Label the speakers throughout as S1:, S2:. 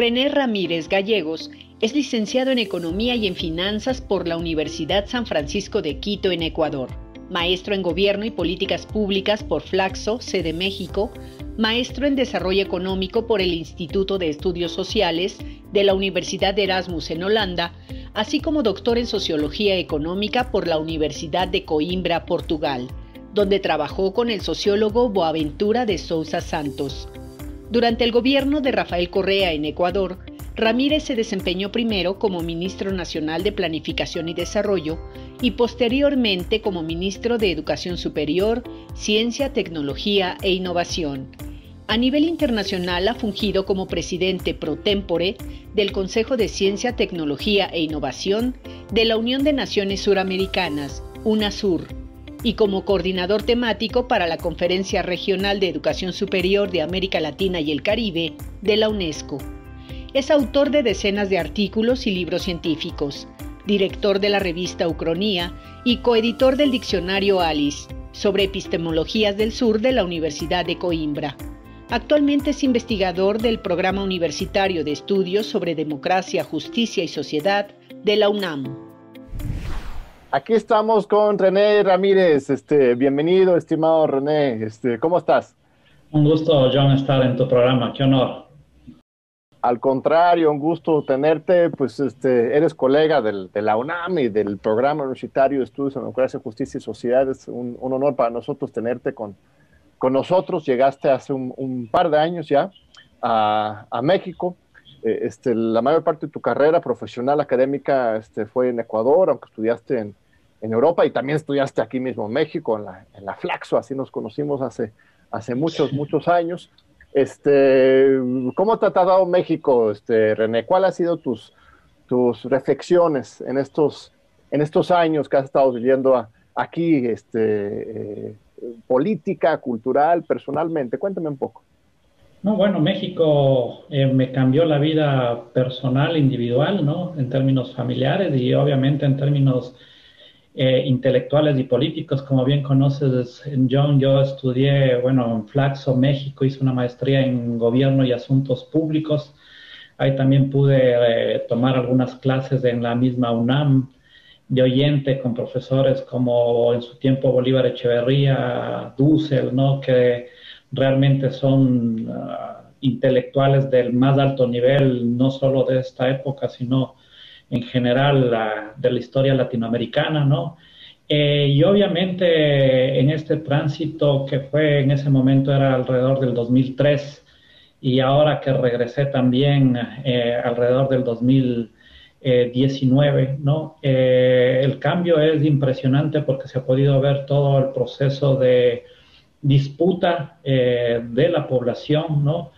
S1: René Ramírez Gallegos es licenciado en Economía y en Finanzas por la Universidad San Francisco de Quito en Ecuador, maestro en Gobierno y Políticas Públicas por Flaxo, sede México, maestro en Desarrollo Económico por el Instituto de Estudios Sociales de la Universidad de Erasmus en Holanda, así como doctor en Sociología Económica por la Universidad de Coimbra, Portugal, donde trabajó con el sociólogo Boaventura de Sousa Santos. Durante el gobierno de Rafael Correa en Ecuador, Ramírez se desempeñó primero como ministro nacional de Planificación y Desarrollo y posteriormente como ministro de Educación Superior, Ciencia, Tecnología e Innovación. A nivel internacional ha fungido como presidente pro tempore del Consejo de Ciencia, Tecnología e Innovación de la Unión de Naciones Suramericanas, UNASUR y como coordinador temático para la Conferencia Regional de Educación Superior de América Latina y el Caribe de la UNESCO. Es autor de decenas de artículos y libros científicos, director de la revista Ucronía y coeditor del diccionario Alice sobre epistemologías del sur de la Universidad de Coimbra. Actualmente es investigador del Programa Universitario de Estudios sobre Democracia, Justicia y Sociedad de la UNAM.
S2: Aquí estamos con René Ramírez. Este, bienvenido, estimado René. Este, ¿Cómo estás?
S3: Un gusto, John, estar en tu programa. Qué honor.
S2: Al contrario, un gusto tenerte. Pues este, eres colega del, de la UNAM y del Programa Universitario de Estudios en Democracia, Justicia y Sociedad. Es un, honor para nosotros tenerte con, con nosotros. Llegaste hace un, par de años ya a, a México. Eh, este, la mayor parte de tu carrera profesional académica este, fue en Ecuador, aunque estudiaste en, Europa y también estudiaste aquí mismo en México, en la, en la Flaxo, así nos conocimos hace, muchos, muchos años. Este, ¿Cómo te ha tratado México, René? ¿Cuáles han sido tus, reflexiones en estos, años que has estado viviendo aquí, eh, política, cultural, personalmente? Cuéntame un poco.
S3: No, bueno, México eh, me cambió la vida personal, individual, ¿no? En términos familiares y obviamente en términos eh, intelectuales y políticos. Como bien conoces, John, yo estudié, bueno, en Flaxo, México, hice una maestría en gobierno y asuntos públicos. Ahí también pude eh, tomar algunas clases en la misma UNAM de oyente con profesores como en su tiempo Bolívar Echeverría, Dussel, ¿no? Que realmente son ah, intelectuales del más alto nivel, no solo de esta época, sino en general de la historia latinoamericana, ¿no? Eh, y obviamente en este tránsito que fue en ese momento era alrededor del 2003 y ahora que regresé también eh, alrededor del 2019, ¿no? Eh, el cambio es impresionante porque se ha podido ver todo el proceso de disputa de la población, ¿no?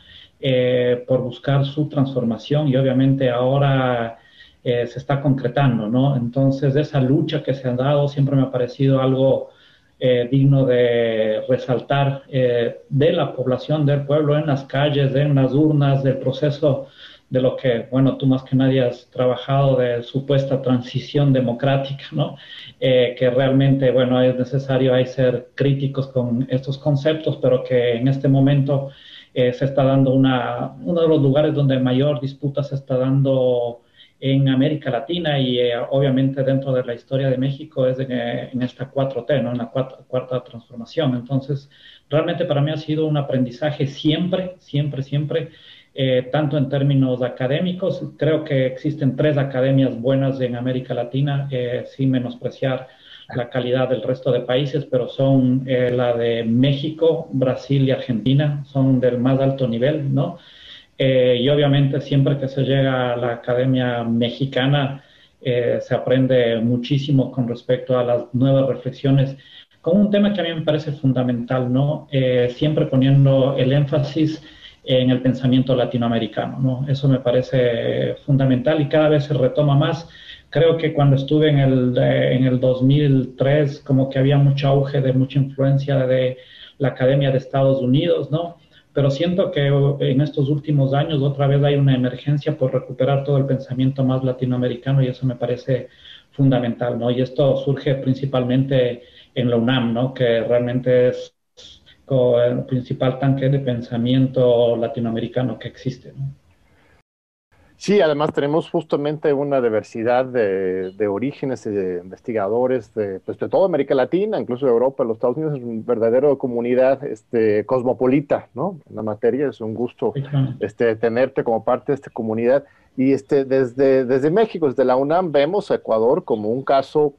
S3: por buscar su transformación y obviamente ahora eh, se está concretando, ¿no? Entonces, esa lucha que se ha dado siempre me ha parecido algo eh, digno de resaltar eh, de la población del pueblo en las calles, en las urnas, del proceso de lo que, bueno, tú más que nadie has trabajado de supuesta transición democrática, ¿no? que realmente, bueno, es necesario hay ser críticos con estos conceptos, pero que en este momento se está dando una, uno de los lugares donde mayor disputa se está dando en América Latina y eh, obviamente dentro de la historia de México es en, esta 4T, ¿no? en la cuarta, transformación. Entonces, realmente para mí ha sido un aprendizaje siempre, siempre, siempre, eh, tanto en términos académicos, creo que existen tres academias buenas en América Latina, eh, sin menospreciar la calidad del resto de países, pero son la de México, Brasil y Argentina, son del más alto nivel, ¿no? Eh, y obviamente siempre que se llega a la Academia Mexicana eh, se aprende muchísimo con respecto a las nuevas reflexiones, con un tema que a mí me parece fundamental, ¿no? Eh, siempre poniendo el énfasis en el pensamiento latinoamericano, ¿no? Eso me parece fundamental y cada vez se retoma más. Creo que cuando estuve en el, en el 2003, como que había mucho auge de mucha influencia de la Academia de Estados Unidos, ¿no? pero siento que en estos últimos años otra vez hay una emergencia por recuperar todo el pensamiento más latinoamericano y eso me parece fundamental, ¿no? Y esto surge principalmente en la UNAM, ¿no? Que realmente es el principal tanque de pensamiento latinoamericano que existe, ¿no?
S2: Sí, además tenemos justamente una diversidad de, orígenes y de investigadores de, pues, de toda América Latina, incluso de Europa, los Estados Unidos, es una verdadera comunidad este, cosmopolita, ¿no? En la materia es un gusto este, tenerte como parte de esta comunidad. Y este, desde, desde México, desde la UNAM, vemos a Ecuador como un caso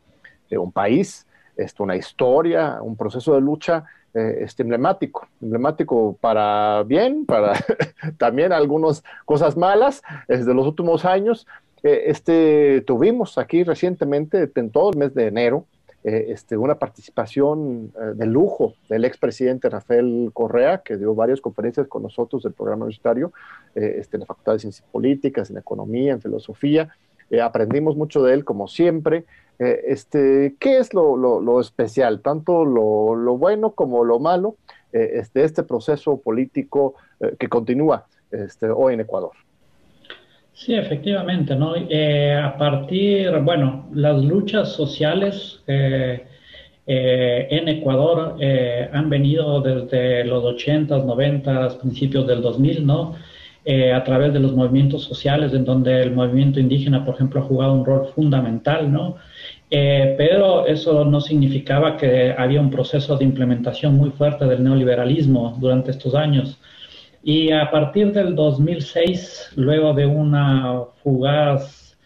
S2: de un país, esto, una historia, un proceso de lucha eh, este, emblemático, emblemático para bien, para también algunas cosas malas desde los últimos años. Eh, este, tuvimos aquí recientemente, en todo el mes de enero, eh, este, una participación de lujo del expresidente Rafael Correa, que dio varias conferencias con nosotros del programa universitario, este, en la Facultad de Ciencias Políticas, en Economía, en Filosofía. aprendimos mucho de él, como siempre. Eh, este, ¿Qué es lo, especial, tanto lo, bueno como lo malo, eh, este, este proceso político eh, que continúa este, hoy en Ecuador?
S3: Sí, efectivamente, ¿no? a partir, bueno, las luchas sociales en Ecuador han venido desde los 80s, 90s, principios del 2000, ¿no? A través de los movimientos sociales, en donde el movimiento indígena, por ejemplo, ha jugado un rol fundamental, ¿no? Eh, pero eso no significaba que había un proceso de implementación muy fuerte del neoliberalismo durante estos años. Y a partir del 2006, luego de una fugaz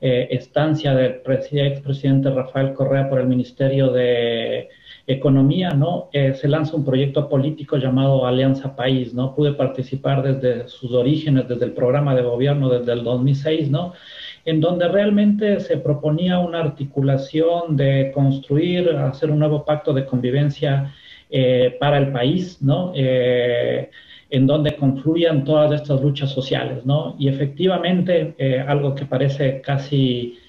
S3: eh, estancia del expresidente Rafael Correa por el Ministerio de Economía, ¿no? Eh, se lanza un proyecto político llamado Alianza País, ¿no? Pude participar desde sus orígenes, desde el programa de gobierno, desde el 2006, ¿no? en donde realmente se proponía una articulación de construir, hacer un nuevo pacto de convivencia eh, para el país, ¿no? Eh, en donde confluyan todas estas luchas sociales, ¿no? Y efectivamente, algo que parece casi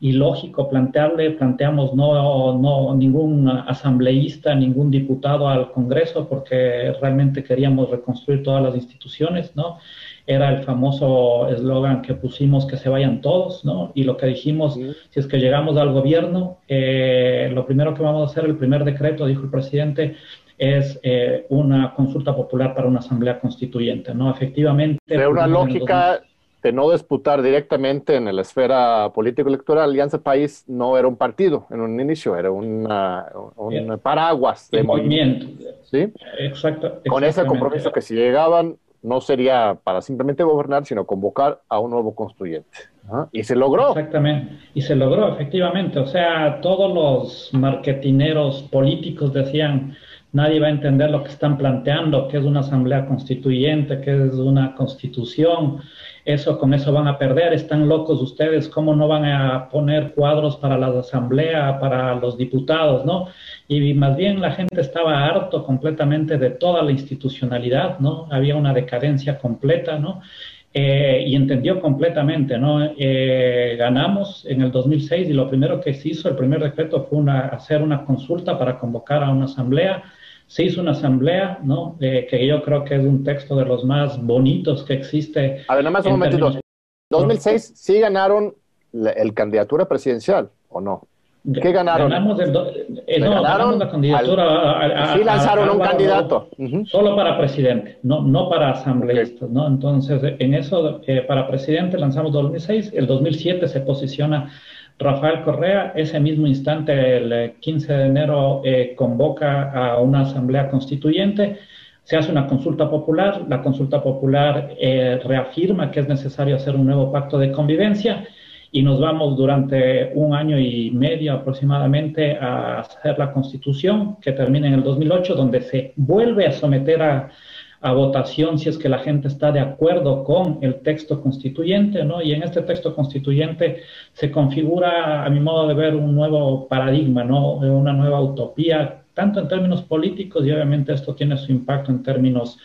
S3: ilógico plantearle, planteamos no, no ningún asambleísta, ningún diputado al Congreso, porque realmente queríamos reconstruir todas las instituciones, ¿no? era el famoso eslogan que pusimos que se vayan todos, ¿no? Y lo que dijimos, si es que llegamos al gobierno, eh, lo primero que vamos a hacer, el primer decreto, dijo el presidente, es eh, una consulta popular para una asamblea constituyente, ¿no? Efectivamente.
S2: De una lógica de no disputar directamente en la esfera político-electoral, Alianza País no era un partido en un inicio, era una, un paraguas
S3: de movimiento.
S2: ¿Sí?
S3: Exacto.
S2: Con ese compromiso que si llegaban no sería para simplemente gobernar, sino convocar a un nuevo constituyente. Y se logró.
S3: Exactamente, y se logró, efectivamente. O sea, todos los marketineros políticos decían, nadie va a entender lo que están planteando, qué es una asamblea constituyente, qué es una constitución, eso con eso van a perder, están locos ustedes, ¿cómo no van a poner cuadros para la asamblea, para los diputados, no? Y más bien la gente estaba harto completamente de toda la institucionalidad, ¿no? Había una decadencia completa, ¿no? Eh, y entendió completamente, ¿no? Eh, ganamos en el 2006 y lo primero que se hizo, el primer decreto fue una, hacer una consulta para convocar a una asamblea se hizo una asamblea, ¿no? Eh, que yo creo que es un texto de los más bonitos que existe.
S2: A ver, nada más un momentito. En 2006 sí ganaron el candidatura presidencial, ¿o no? ¿Qué ganaron?
S3: Ganamos el eh, no, ganamos la candidatura.
S2: sí lanzaron un candidato.
S3: Solo para presidente, no, no para asambleístas, ¿no? Entonces, en eso, eh, para presidente lanzamos 2006, el 2007 se posiciona Rafael Correa, ese mismo instante, el 15 de enero, eh, convoca a una asamblea constituyente, se hace una consulta popular, la consulta popular eh, reafirma que es necesario hacer un nuevo pacto de convivencia y nos vamos durante un año y medio aproximadamente a hacer la constitución que termina en el 2008, donde se vuelve a someter a, a votación si es que la gente está de acuerdo con el texto constituyente, ¿no? Y en este texto constituyente se configura, a mi modo de ver, un nuevo paradigma, ¿no? Una nueva utopía, tanto en términos políticos y obviamente esto tiene su impacto en términos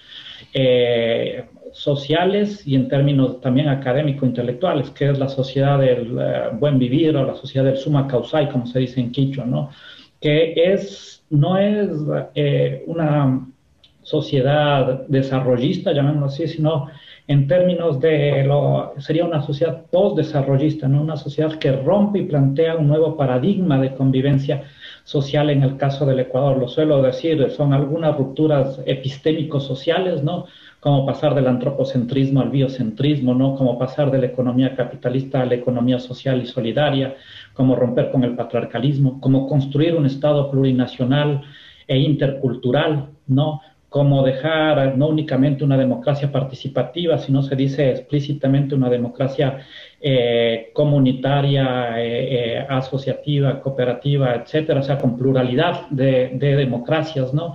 S3: eh, sociales y en términos también académico-intelectuales, que es la sociedad del eh, buen vivir o la sociedad del suma causai, como se dice en Quichua, ¿no? Que es, no es eh, una sociedad desarrollista, llamémoslo así, sino en términos de lo, sería una sociedad post-desarrollista, ¿no? una sociedad que rompe y plantea un nuevo paradigma de convivencia social en el caso del Ecuador. Lo suelo decir, son algunas rupturas epistémicos sociales, ¿no? cómo pasar del antropocentrismo al biocentrismo, ¿no? Cómo pasar de la economía capitalista a la economía social y solidaria, cómo romper con el patriarcalismo, cómo construir un Estado plurinacional e intercultural, ¿no? Cómo dejar no únicamente una democracia participativa, sino se dice explícitamente una democracia eh, comunitaria, eh, eh, asociativa, cooperativa, etcétera, o sea, con pluralidad de, de democracias, ¿no?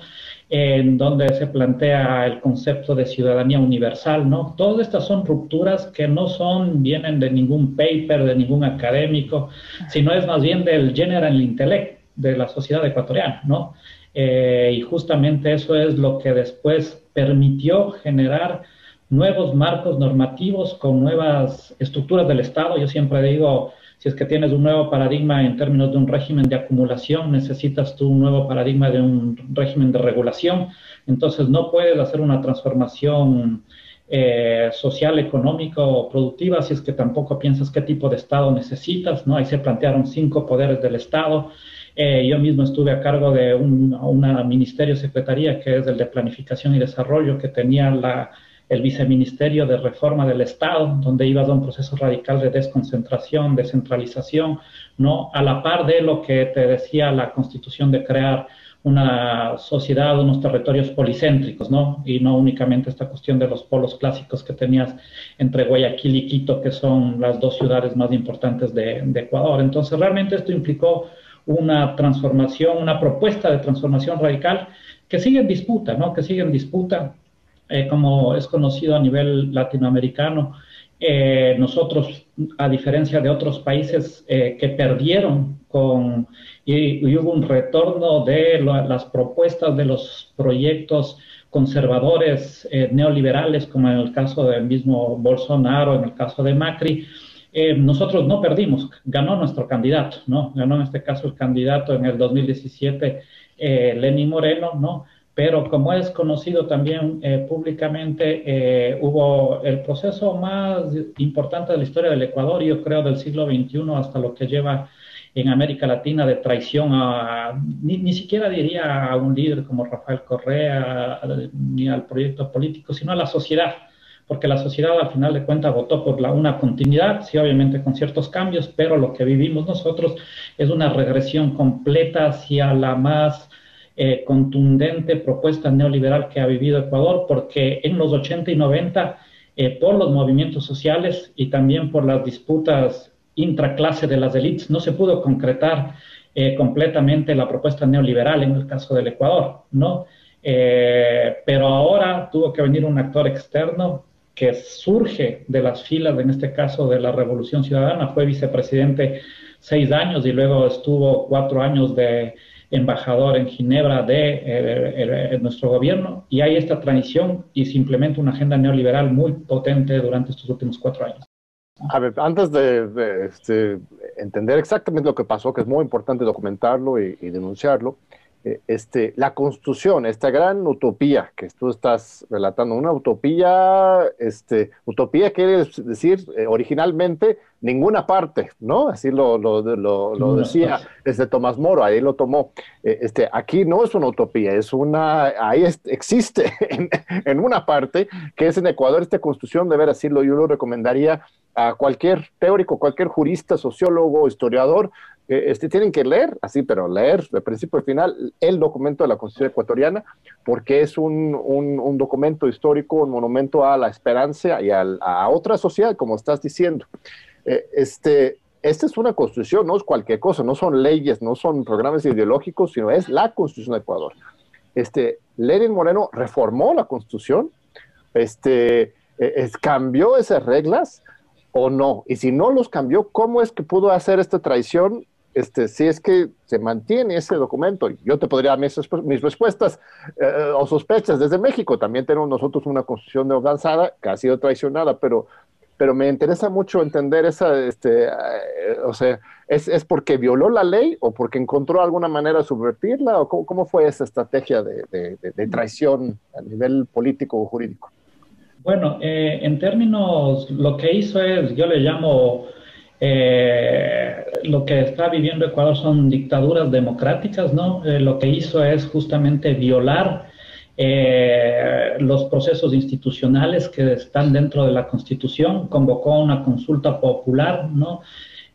S3: en donde se plantea el concepto de ciudadanía universal, ¿no? Todas estas son rupturas que no son, vienen de ningún paper, de ningún académico, sino es más bien del general intellect de la sociedad ecuatoriana, ¿no? Eh, y justamente eso es lo que después permitió generar nuevos marcos normativos con nuevas estructuras del Estado. Yo siempre digo, si es que tienes un nuevo paradigma en términos de un régimen de acumulación, necesitas tú un nuevo paradigma de un régimen de regulación. Entonces no puedes hacer una transformación eh, social, económica o productiva si es que tampoco piensas qué tipo de Estado necesitas. ¿no? Ahí se plantearon cinco poderes del Estado. Eh, yo mismo estuve a cargo de un, una ministerio secretaría que es el de planificación y desarrollo que tenía la el viceministerio de reforma del Estado, donde iba a un proceso radical de desconcentración, descentralización, ¿no? A la par de lo que te decía la constitución de crear una sociedad, unos territorios policéntricos, ¿no? Y no únicamente esta cuestión de los polos clásicos que tenías entre Guayaquil y Quito, que son las dos ciudades más importantes de, de Ecuador. Entonces, realmente esto implicó una transformación, una propuesta de transformación radical que sigue en disputa, ¿no? Que sigue en disputa eh, como es conocido a nivel latinoamericano, eh, nosotros, a diferencia de otros países eh, que perdieron con, y, hubo un retorno de las propuestas de los proyectos conservadores neoliberales, como en el caso del mismo Bolsonaro, en el caso de Macri, nosotros no perdimos, ganó nuestro candidato, ¿no? Ganó en este caso el candidato en el 2017, Lenín Moreno, ¿no? pero como es conocido también eh, públicamente, eh, hubo el proceso más importante de la historia del Ecuador, yo creo del siglo XXI hasta lo que lleva en América Latina de traición a, ni, siquiera diría a un líder como Rafael Correa, ni al proyecto político, sino a la sociedad, porque la sociedad al final de cuentas votó por la, una continuidad, sí, obviamente con ciertos cambios, pero lo que vivimos nosotros es una regresión completa hacia la más eh, contundente propuesta neoliberal que ha vivido Ecuador, porque en los 80 y 90, eh, por los movimientos sociales y también por las disputas intraclase de las élites, no se pudo concretar eh, completamente la propuesta neoliberal en el caso del Ecuador, ¿no? pero ahora tuvo que venir un actor externo que surge de las filas, en este caso de la Revolución Ciudadana, fue vicepresidente seis años y luego estuvo cuatro años de embajador en Ginebra de nuestro gobierno y hay esta transición y simplemente una agenda neoliberal muy potente durante estos últimos cuatro años.
S2: A ver, antes de, este, entender exactamente lo que pasó, que es muy importante documentarlo y denunciarlo, eh, este, la constitución, esta gran utopía que tú estás relatando, una utopía, este, utopía quiere decir eh, originalmente ninguna parte, ¿no? Así lo, lo, lo, decía desde Tomás Moro, ahí lo tomó. Eh, este, aquí no es una utopía, es una, ahí existe en, en, una parte que es en Ecuador esta constitución, de ver así, yo lo recomendaría a cualquier teórico, cualquier jurista, sociólogo, historiador, este, tienen que leer, así, pero leer de principio a final el documento de la Constitución ecuatoriana, porque es un, un, documento histórico, un monumento a la esperanza y a, otra sociedad, como estás diciendo. Eh, este, esta es una constitución, no es cualquier cosa, no son leyes, no son programas ideológicos, sino es la constitución de Ecuador. Este, Lenin Moreno reformó la constitución, este, e, cambió esas reglas o no, y si no los cambió, ¿cómo es que pudo hacer esta traición este, si es que se mantiene ese documento, yo te podría dar mis, respuestas eh, o sospechas desde México. También tenemos nosotros una constitución avanzada que ha sido traicionada, pero, pero me interesa mucho entender esa, este, eh, o sea, ¿es, ¿es, porque violó la ley o porque encontró alguna manera de subvertirla? ¿O cómo, fue esa estrategia de, de, traición a nivel político o jurídico?
S3: Bueno, eh, en términos, lo que hizo es, yo le llamo eh, lo que está viviendo Ecuador son dictaduras democráticas, ¿no? Eh, lo que hizo es justamente violar eh, los procesos institucionales que están dentro de la Constitución, convocó una consulta popular, ¿no?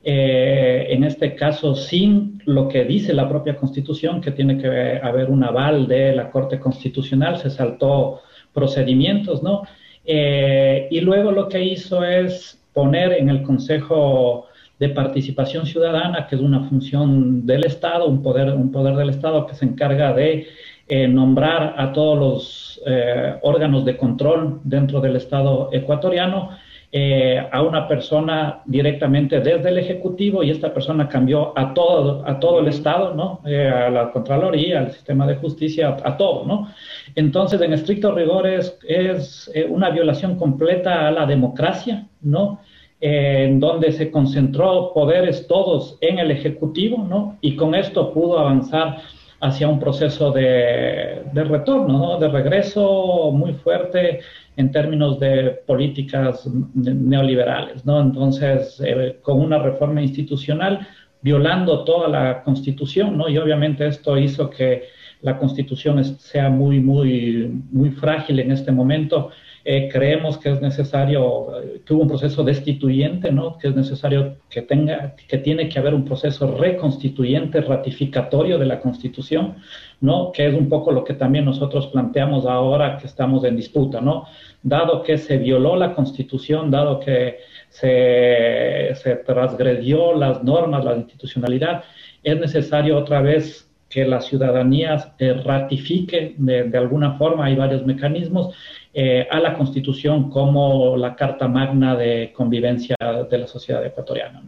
S3: En este caso sin lo que dice la propia Constitución, que tiene que haber un aval de la Corte Constitucional, se saltó procedimientos, ¿no? Y luego lo que hizo es poner en el Consejo de Participación Ciudadana, que es una función del Estado, un poder, un poder del Estado que se encarga de eh, nombrar a todos los eh, órganos de control dentro del Estado ecuatoriano eh, a una persona directamente desde el Ejecutivo y esta persona cambió a todo, a todo el Estado, ¿no? a la Contraloría, al sistema de justicia, a, todo, ¿no? Entonces, en estricto rigor es, es una violación completa a la democracia, ¿no? en donde se concentró poderes todos en el Ejecutivo, ¿no? Y con esto pudo avanzar hacia un proceso de, retorno, de regreso muy fuerte en términos de políticas neoliberales. ¿no? Entonces, eh, con una reforma institucional violando toda la constitución, ¿no? y obviamente esto hizo que la constitución sea muy, muy, muy frágil en este momento eh, creemos que es necesario, eh, que hubo un proceso destituyente, ¿no? que es necesario que tenga, que tiene que haber un proceso reconstituyente, ratificatorio de la Constitución, ¿no? que es un poco lo que también nosotros planteamos ahora que estamos en disputa, ¿no? dado que se violó la Constitución, dado que se, se transgredió las normas, la institucionalidad, es necesario otra vez que la ciudadanía eh, ratifique de, de, alguna forma, hay varios mecanismos, eh, a la Constitución como la Carta Magna de convivencia de la sociedad ecuatoriana.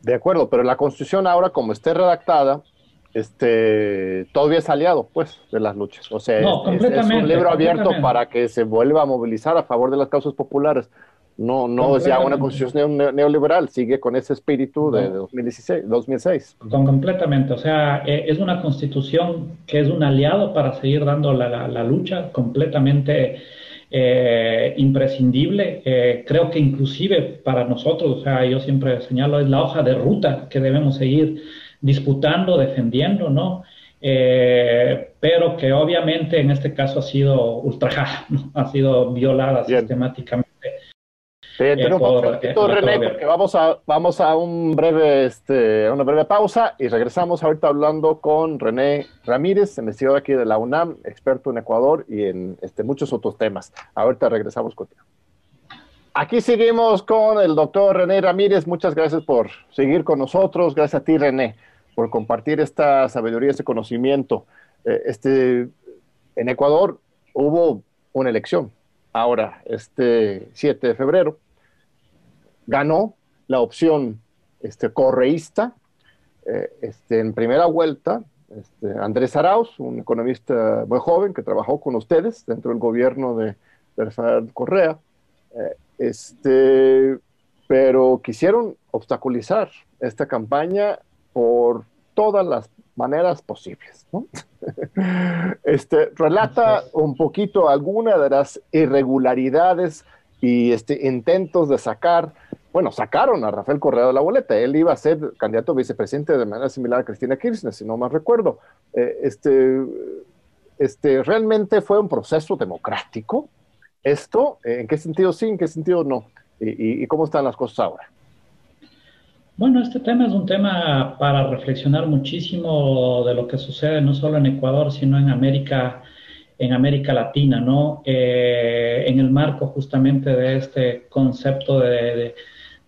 S2: De acuerdo, pero la Constitución ahora, como esté redactada, este, todavía es aliado, pues, de las luchas. O sea, es, un libro abierto para que se vuelva a movilizar a favor de las causas populares. No, no es ya una constitución neoliberal, sigue con ese espíritu de 2016, 2006.
S3: completamente, o sea, eh, es una constitución que es un aliado para seguir dando la, la, lucha, completamente eh, imprescindible. Eh, creo que inclusive para nosotros, o sea, yo siempre señalo, es la hoja de ruta que debemos seguir disputando, defendiendo, ¿no? pero que obviamente en este caso ha sido ultrajada, ¿no? ha sido violada sistemáticamente
S2: te René, porque vamos a, vamos a un breve, este, una breve pausa y regresamos ahorita hablando con René Ramírez, investigador aquí de la UNAM, experto en Ecuador y en este, muchos otros temas. Ahorita regresamos contigo. Aquí seguimos con el doctor René Ramírez. Muchas gracias por seguir con nosotros. Gracias a ti, René, por compartir esta sabiduría, este conocimiento. Eh, este, en Ecuador hubo una elección ahora, este 7 de febrero, ganó la opción este, correísta eh, este, en primera vuelta. Este, Andrés Arauz, un economista muy joven que trabajó con ustedes dentro del gobierno de, de Correa, eh, este, pero quisieron obstaculizar esta campaña por todas las maneras posibles. este, relata un poquito alguna de las irregularidades y este, intentos de sacar bueno, sacaron a Rafael Correa de la boleta. Él iba a ser candidato a vicepresidente de manera similar a Cristina Kirchner, si no mal recuerdo. Eh, este, este, realmente fue un proceso democrático. ¿Esto en qué sentido sí, en qué sentido no? ¿Y, cómo están las cosas ahora?
S3: Bueno, este tema es un tema para reflexionar muchísimo de lo que sucede no solo en Ecuador, sino en América en América Latina, ¿no? Eh, en el marco justamente de este concepto de,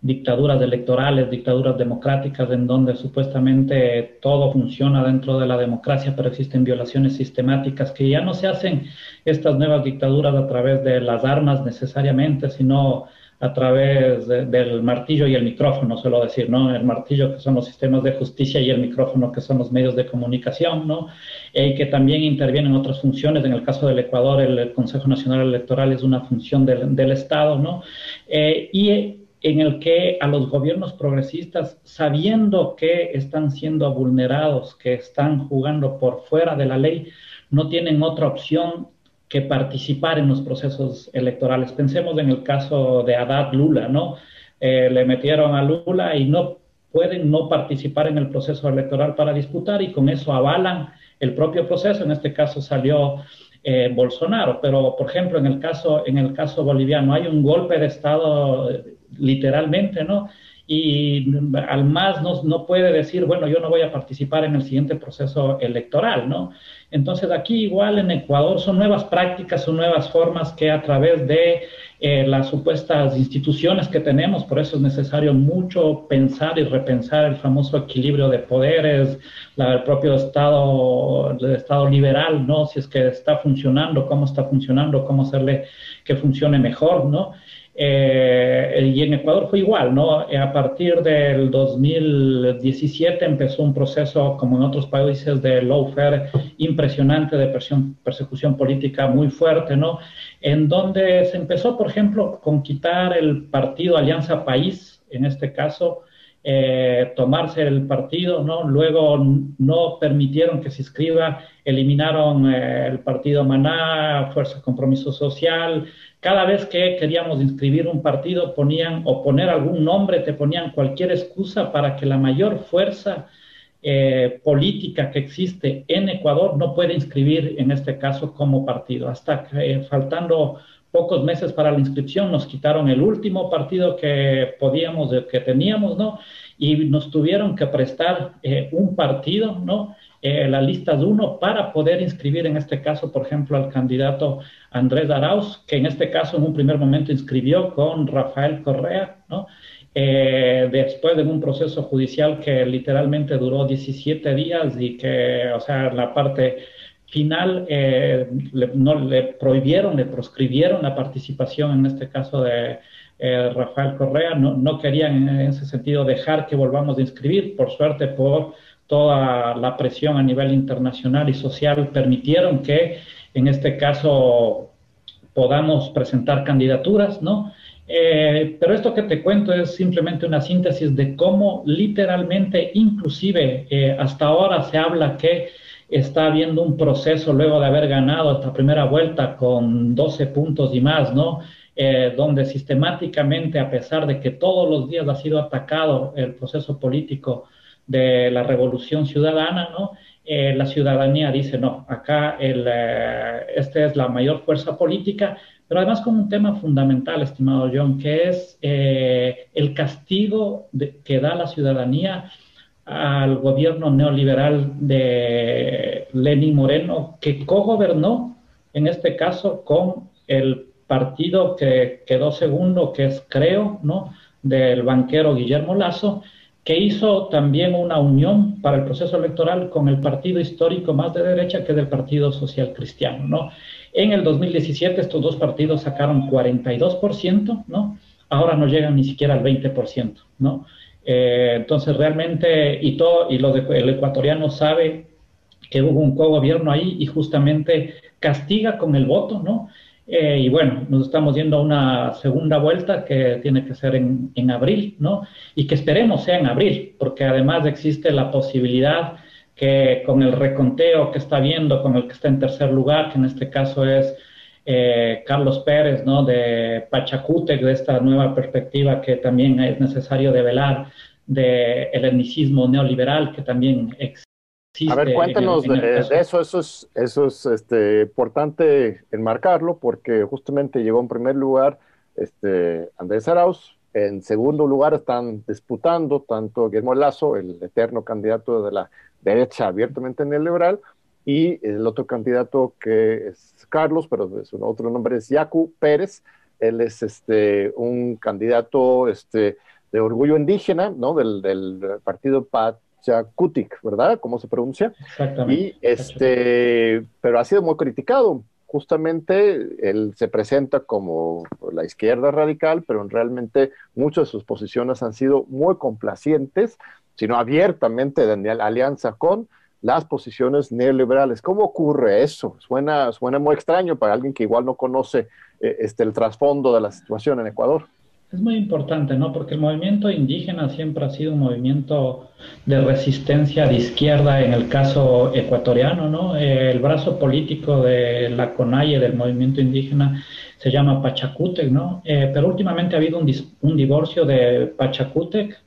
S3: dictaduras electorales, dictaduras democráticas, en donde supuestamente todo funciona dentro de la democracia, pero existen violaciones sistemáticas que ya no se hacen estas nuevas dictaduras a través de las armas necesariamente, sino a través del martillo y el micrófono, suelo decir, ¿no? El martillo que son los sistemas de justicia y el micrófono que son los medios de comunicación, ¿no? Y que también intervienen otras funciones. En el caso del Ecuador, el, Consejo Nacional Electoral es una función del, del Estado, ¿no? Eh, y en el que a los gobiernos progresistas, sabiendo que están siendo vulnerados, que están jugando por fuera de la ley, no tienen otra opción que participar en los procesos electorales. Pensemos en el caso de Haddad Lula, ¿no? Eh, le metieron a Lula y no pueden no participar en el proceso electoral para disputar y con eso avalan el propio proceso. En este caso salió eh, Bolsonaro, pero por ejemplo en el caso en el caso boliviano hay un golpe de estado literalmente, ¿no? y al más no, no, puede decir, bueno, yo no voy a participar en el siguiente proceso electoral, ¿no? Entonces aquí igual en Ecuador son nuevas prácticas, son nuevas formas que a través de eh, las supuestas instituciones que tenemos, por eso es necesario mucho pensar y repensar el famoso equilibrio de poderes, el propio Estado, el Estado liberal, ¿no? Si es que está funcionando, cómo está funcionando, cómo hacerle que funcione mejor, ¿no? Eh, y en Ecuador fue igual, ¿no? Eh, a partir del 2017 empezó un proceso, como en otros países, de lawfare impresionante, de persecución política muy fuerte, ¿no? En donde se empezó, por ejemplo, con quitar el partido Alianza País, en este caso, eh, tomarse el partido, ¿no? Luego no permitieron que se inscriba, eliminaron el partido Maná, Fuerza Compromiso Social, cada vez que queríamos inscribir un partido ponían o poner algún nombre, te ponían cualquier excusa para que la mayor fuerza eh, política que existe en Ecuador no pueda inscribir en este caso como partido. Hasta que eh, faltando pocos meses para la inscripción nos quitaron el último partido que podíamos, que teníamos, ¿no? Y nos tuvieron que prestar eh, un partido, ¿no? Eh, la lista de uno para poder inscribir en este caso, por ejemplo, al candidato Andrés Arauz, que en este caso en un primer momento inscribió con Rafael Correa, ¿no? Eh, después de un proceso judicial que literalmente duró 17 días y que, o sea, la parte final eh, no le prohibieron, le proscribieron la participación en este caso de Rafael Correa, no, no querían en ese sentido dejar que volvamos a inscribir, por suerte por toda la presión a nivel internacional y social permitieron que en este caso podamos presentar candidaturas, ¿no? Eh, pero esto que te cuento es simplemente una síntesis de cómo literalmente, inclusive eh, hasta ahora se habla que está habiendo un proceso luego de haber ganado esta primera vuelta con 12 puntos y más, ¿no? Eh, donde sistemáticamente, a pesar de que todos los días ha sido atacado el proceso político de la revolución ciudadana, ¿no? Eh, la ciudadanía dice, no, acá el, eh, esta es la mayor fuerza política, pero además con un tema fundamental, estimado John, que es eh, el castigo que da la ciudadanía al gobierno neoliberal de Lenín Moreno, que cogobernó, en este caso, con el partido que quedó segundo, que es Creo, ¿no? del banquero Guillermo Lazo, que hizo también una unión para el proceso electoral con el partido histórico más de derecha, que es el Partido Social Cristiano, ¿no? En el 2017 estos dos partidos sacaron 42%, ¿no? Ahora no llegan ni siquiera al 20%, ¿no? Eh, entonces realmente, y todo, y lo de, el ecuatoriano sabe que hubo un co-gobierno ahí y justamente castiga con el voto, ¿no? Eh, y bueno, nos estamos yendo a una segunda vuelta que tiene que ser en, en, abril, ¿no? Y que esperemos sea en abril, porque además existe la posibilidad que con el reconteo que está viendo, con el que está en tercer lugar, que en este caso es eh, Carlos Pérez, ¿no? De Pachacútec, de esta nueva perspectiva que también es necesario develar, de el etnicismo neoliberal que también existe
S2: a ver, cuéntanos de, eso, eso es, eso es este, importante enmarcarlo porque justamente llegó en primer lugar este, Andrés Arauz, en segundo lugar están disputando tanto Guillermo Lazo, el eterno candidato de la derecha abiertamente neoliberal, y el otro candidato que es Carlos, pero su otro nombre es Yacu Pérez, él es este, un candidato este, de orgullo indígena, ¿no? Del, del partido PAT Kutik, ¿verdad? ¿Cómo se pronuncia?
S3: Exactamente.
S2: Y este, pero ha sido muy criticado. Justamente él se presenta como la izquierda radical, pero realmente muchas de sus posiciones han sido muy complacientes, sino abiertamente de alianza con las posiciones neoliberales. ¿Cómo ocurre eso? Suena, suena muy extraño para alguien que igual no conoce eh, este, el trasfondo de la situación en Ecuador.
S3: Es muy importante, ¿no? Porque el movimiento indígena siempre ha sido un movimiento de resistencia de izquierda en el caso ecuatoriano, ¿no? el brazo político de la CONAIE, del movimiento indígena, se llama Pachacútec, ¿no? Eh, pero últimamente ha habido un, un, divorcio de Pachacútec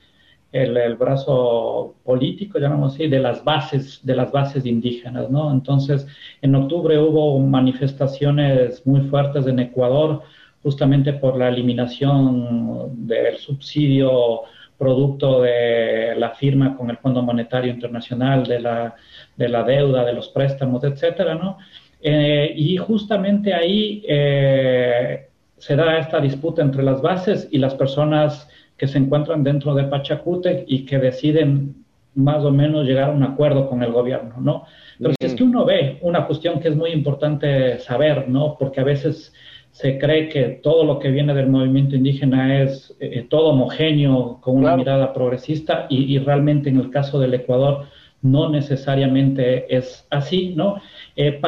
S3: el, brazo político, llamamos así, de las bases, de las bases indígenas, ¿no? Entonces, en octubre hubo manifestaciones muy fuertes en Ecuador, justamente por la eliminación del subsidio producto de la firma con el Fondo Monetario Internacional, de la, de la deuda, de los préstamos, etcétera, ¿no? Eh, y justamente ahí eh, se da esta disputa entre las bases y las personas que se encuentran dentro de Pachacútec y que deciden más o menos llegar a un acuerdo con el gobierno, ¿no? Pero si es que uno ve una cuestión que es muy importante saber, ¿no? Porque a veces se cree que todo lo que viene del movimiento indígena es eh, todo homogéneo, con una mirada progresista, y, y, realmente en el caso del Ecuador no necesariamente es así, ¿no? Eh,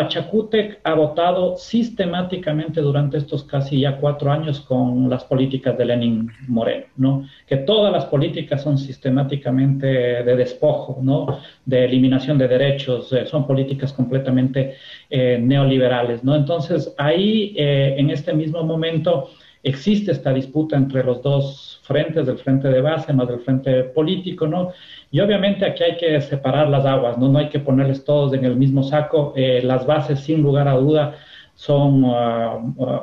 S3: ha votado sistemáticamente durante estos casi ya cuatro años con las políticas de Lenin Moreno, ¿no? Que todas las políticas son sistemáticamente de despojo, ¿no? De eliminación de derechos, eh, son políticas completamente eh, neoliberales, ¿no? Entonces, ahí, en este mismo momento, existe esta disputa entre los dos frentes, del frente de base más del frente político, ¿no? Y obviamente aquí hay que separar las aguas, ¿no? No hay que ponerles todos en el mismo saco. Eh, las bases, sin lugar a duda, son uh, uh,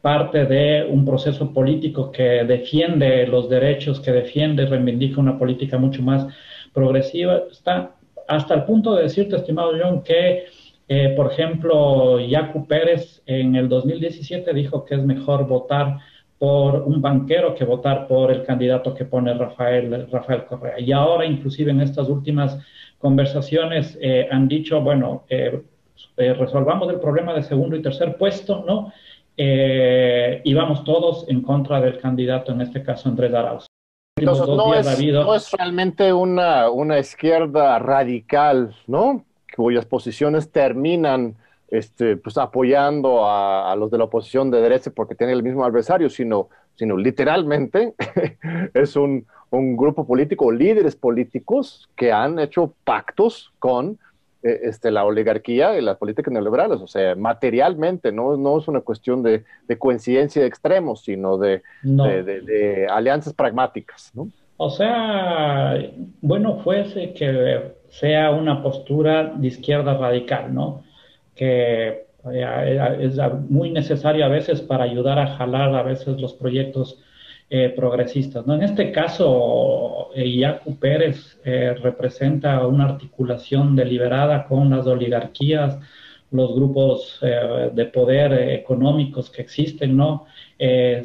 S3: parte de un proceso político que defiende los derechos, que defiende y reivindica una política mucho más progresiva. Está hasta el punto de decirte, estimado John, que, eh, por ejemplo, Yacu Pérez en el 2017 dijo que es mejor votar por un banquero que votar por el candidato que pone Rafael, Rafael Correa. Y ahora, inclusive en estas últimas conversaciones, eh, han dicho, bueno, eh, eh, resolvamos el problema de segundo y tercer puesto, ¿no? y vamos todos en contra del candidato, en este caso Andrés Arauz.
S2: Entonces, no es, no es, realmente una, una izquierda radical, ¿no? Cuyas posiciones terminan este, pues apoyando a, los de la oposición de derecha porque tienen el mismo adversario, sino, sino literalmente es un, grupo político, líderes políticos que han hecho pactos con eh, este, la oligarquía y las políticas neoliberales, o sea, materialmente, no, no es una cuestión de, coincidencia de extremos, sino de, de, alianzas pragmáticas, ¿no?
S3: O sea, bueno fuese que sea una postura de izquierda radical, ¿no? que eh, es muy necesario a veces para ayudar a jalar a veces los proyectos eh, progresistas. ¿no? En este caso, Iacu Pérez eh, representa una articulación deliberada con las oligarquías, los grupos de poder económicos que existen, ¿no?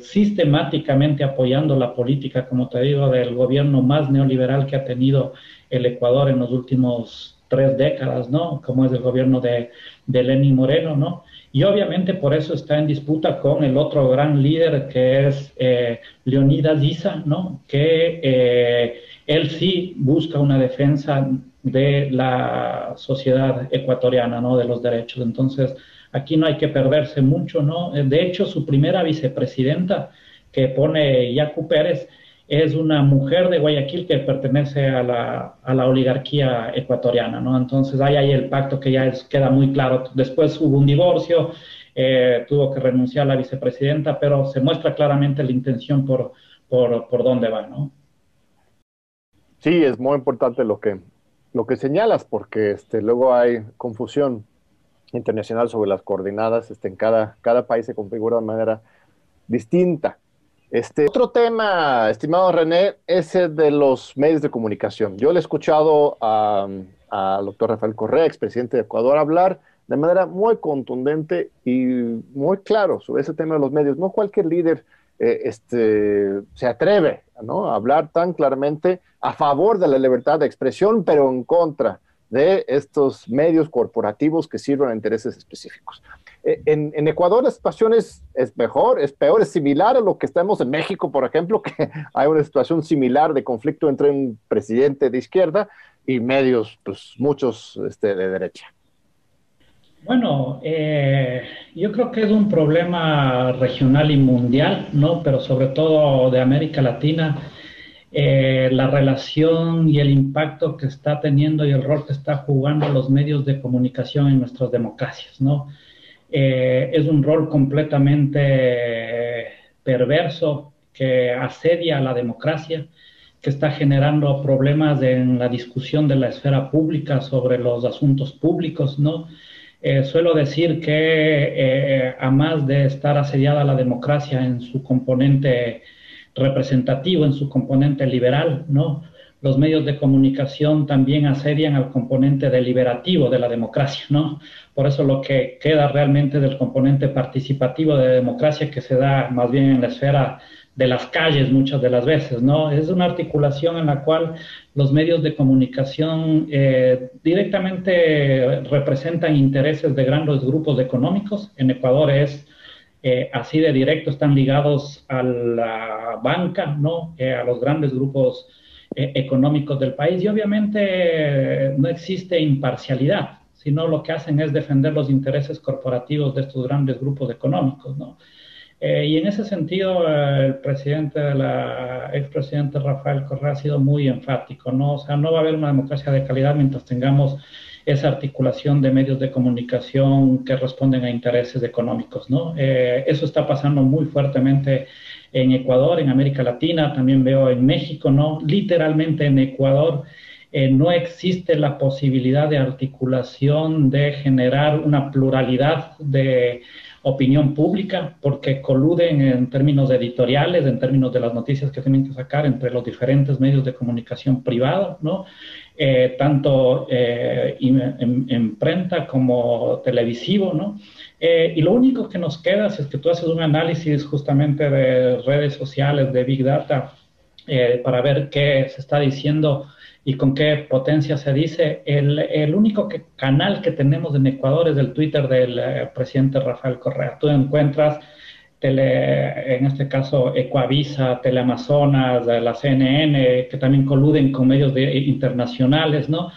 S3: sistemáticamente apoyando la política, como te digo, del gobierno más neoliberal que ha tenido el Ecuador en los últimos tres décadas, ¿no? Como es el gobierno de, de Lenín Moreno, ¿no? Y obviamente por eso está en disputa con el otro gran líder que es eh, Leonidas Issa, ¿no? Que eh, él sí busca una defensa de la sociedad ecuatoriana, ¿no? De los derechos. Entonces, aquí no hay que perderse mucho, ¿no? De hecho, su primera vicepresidenta que pone Yacu Pérez, es una mujer de Guayaquil que pertenece a la, a la oligarquía ecuatoriana, ¿no? Entonces hay ahí el pacto que ya queda muy claro. Después hubo un divorcio, eh, tuvo que renunciar la vicepresidenta, pero se muestra claramente la intención por, por, por dónde va, ¿no?
S2: Sí, es muy importante lo que, lo que señalas, porque este, luego hay confusión internacional sobre las coordenadas, este, en cada, cada país se configura de manera distinta. Este, otro tema, estimado René, es el de los medios de comunicación. Yo le he escuchado al doctor Rafael Correa, expresidente de Ecuador, hablar de manera muy contundente y muy claro sobre ese tema de los medios. No cualquier líder eh, este, se atreve a hablar tan claramente a favor de la libertad de expresión, pero en contra de estos medios corporativos que sirven a intereses específicos. Eh, en, Ecuador la situación es, mejor, es peor, es similar a lo que estamos en México, por ejemplo, que hay una situación similar de conflicto entre un presidente de izquierda y medios, pues muchos este, de derecha.
S3: Bueno, eh, yo creo que es un problema regional y mundial, ¿no? Pero sobre todo de América Latina, eh, la relación y el impacto que está teniendo y el rol que está jugando los medios de comunicación en nuestras democracias, ¿no? Eh, es un rol completamente perverso que asedia a la democracia, que está generando problemas en la discusión de la esfera pública sobre los asuntos públicos, ¿no? Eh, suelo decir que eh, a más de estar asediada la democracia en su componente representativo, en su componente liberal, ¿no? Los medios de comunicación también asedian al componente deliberativo de la democracia, ¿no? Por eso lo que queda realmente del componente participativo de la democracia que se da más bien en la esfera de las calles muchas de las veces, ¿no? Es una articulación en la cual los medios de comunicación eh, directamente representan intereses de grandes grupos económicos. En Ecuador es eh, así de directo, están ligados a la banca, ¿no? Eh, a los grandes grupos económicos del país y obviamente no existe imparcialidad, sino lo que hacen es defender los intereses corporativos de estos grandes grupos económicos, ¿no? Eh, y en ese sentido, eh, el presidente de la expresidente Rafael Correa ha sido muy enfático, ¿no? O sea, no va a haber una democracia de calidad mientras tengamos esa articulación de medios de comunicación que responden a intereses económicos, ¿no? Eh, eso está pasando muy fuertemente en Ecuador, en América Latina, también veo en México, ¿no? Literalmente en Ecuador. no existe la posibilidad de articulación, de generar una pluralidad de opinión pública, porque coluden en términos editoriales, en términos de las noticias que tienen que sacar entre los diferentes medios de comunicación privados, ¿no? Eh, tanto eh, en, imprenta como televisivo, ¿no? Eh, y lo único que nos queda, si es que tú haces un análisis justamente de redes sociales, de Big Data, para ver qué se está diciendo y con qué potencia se dice. El, único canal que tenemos en Ecuador es el Twitter del eh, presidente Rafael Correa. Tú encuentras, tele, en este caso, Ecoavisa, Teleamazonas, la CNN, que también coluden con medios internacionales, ¿no?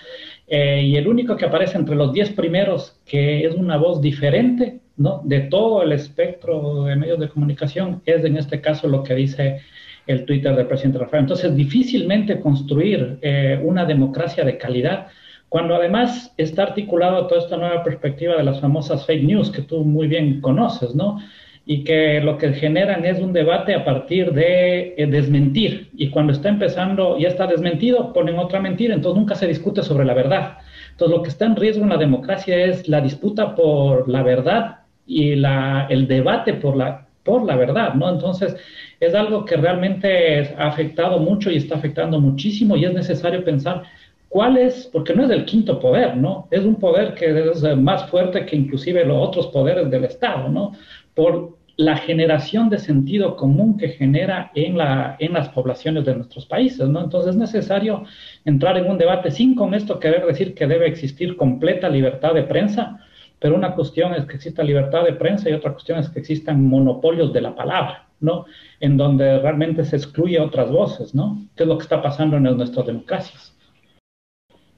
S3: Eh, y el único que aparece entre los diez primeros, que es una voz diferente, ¿no? De todo el espectro de medios de comunicación, es en este caso lo que dice el Twitter del presidente Rafael. Entonces, difícilmente construir eh, una democracia de calidad cuando además está articulado toda esta nueva perspectiva de las famosas fake news que tú muy bien conoces, ¿no? Y que lo que generan es un debate a partir de eh, desmentir. Y cuando está empezando, ya está desmentido, ponen otra mentira, entonces nunca se discute sobre la verdad. Entonces, lo que está en riesgo en la democracia es la disputa por la verdad y la, el debate por la, por la verdad, ¿no? Entonces, es algo que realmente ha afectado mucho y está afectando muchísimo y es necesario pensar cuál es, porque no es el quinto poder, ¿no? Es un poder que es más fuerte que inclusive los otros poderes del Estado, ¿no? Por la generación de sentido común que genera en, la, en las poblaciones de nuestros países, ¿no? Entonces es necesario entrar en un debate sin con esto querer decir que debe existir completa libertad de prensa, pero una cuestión es que exista libertad de prensa y otra cuestión es que existan monopolios de la palabra. ¿no? En donde realmente se excluye otras voces, ¿no? ¿Qué es lo que está pasando en nuestras democracias?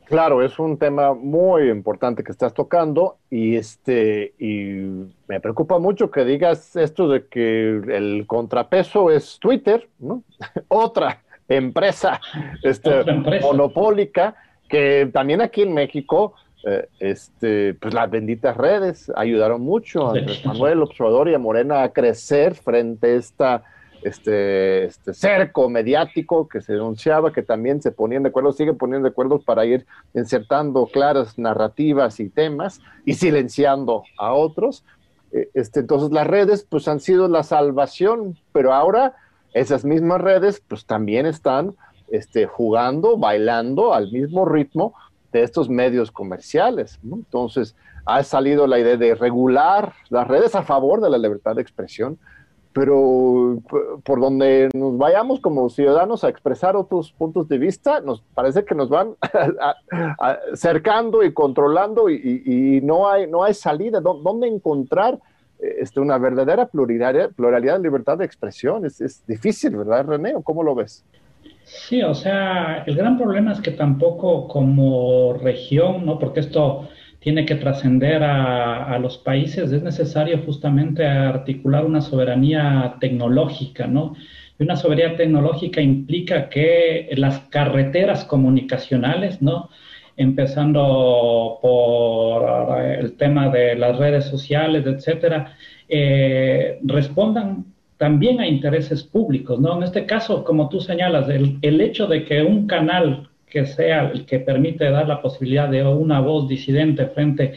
S2: Claro, es un tema muy importante que estás tocando y este y me preocupa mucho que digas esto de que el contrapeso es Twitter, ¿no? Otra empresa, este, monopólica que también aquí en México eh, este, pues las benditas redes ayudaron mucho a Andrés Manuel Observador y a Morena a crecer frente a esta, este, este cerco mediático que se denunciaba, que también se ponían de acuerdo, siguen poniendo de acuerdo para ir insertando claras narrativas y temas y silenciando a otros. Eh, este, entonces las redes pues han sido la salvación, pero ahora esas mismas redes pues también están este, jugando, bailando al mismo ritmo de estos medios comerciales. Entonces, ha salido la idea de regular las redes a favor de la libertad de expresión, pero por donde nos vayamos como ciudadanos a expresar otros puntos de vista, nos parece que nos van cercando y controlando y, no, hay, no hay salida. ¿Dónde encontrar este, una verdadera pluralidad, pluralidad libertad de expresión? Es, es difícil, ¿verdad, René? ¿Cómo lo ves?
S3: Sí, o sea, el gran problema es que tampoco como región, ¿no? Porque esto tiene que trascender a, los países, es necesario justamente articular una soberanía tecnológica, ¿no? Y una soberanía tecnológica implica que las carreteras comunicacionales, ¿no? Empezando por el tema de las redes sociales, etcétera, eh, respondan también a intereses públicos, ¿no? En este caso, como tú señalas, el hecho de que un canal que sea el que permite dar la posibilidad de una voz disidente frente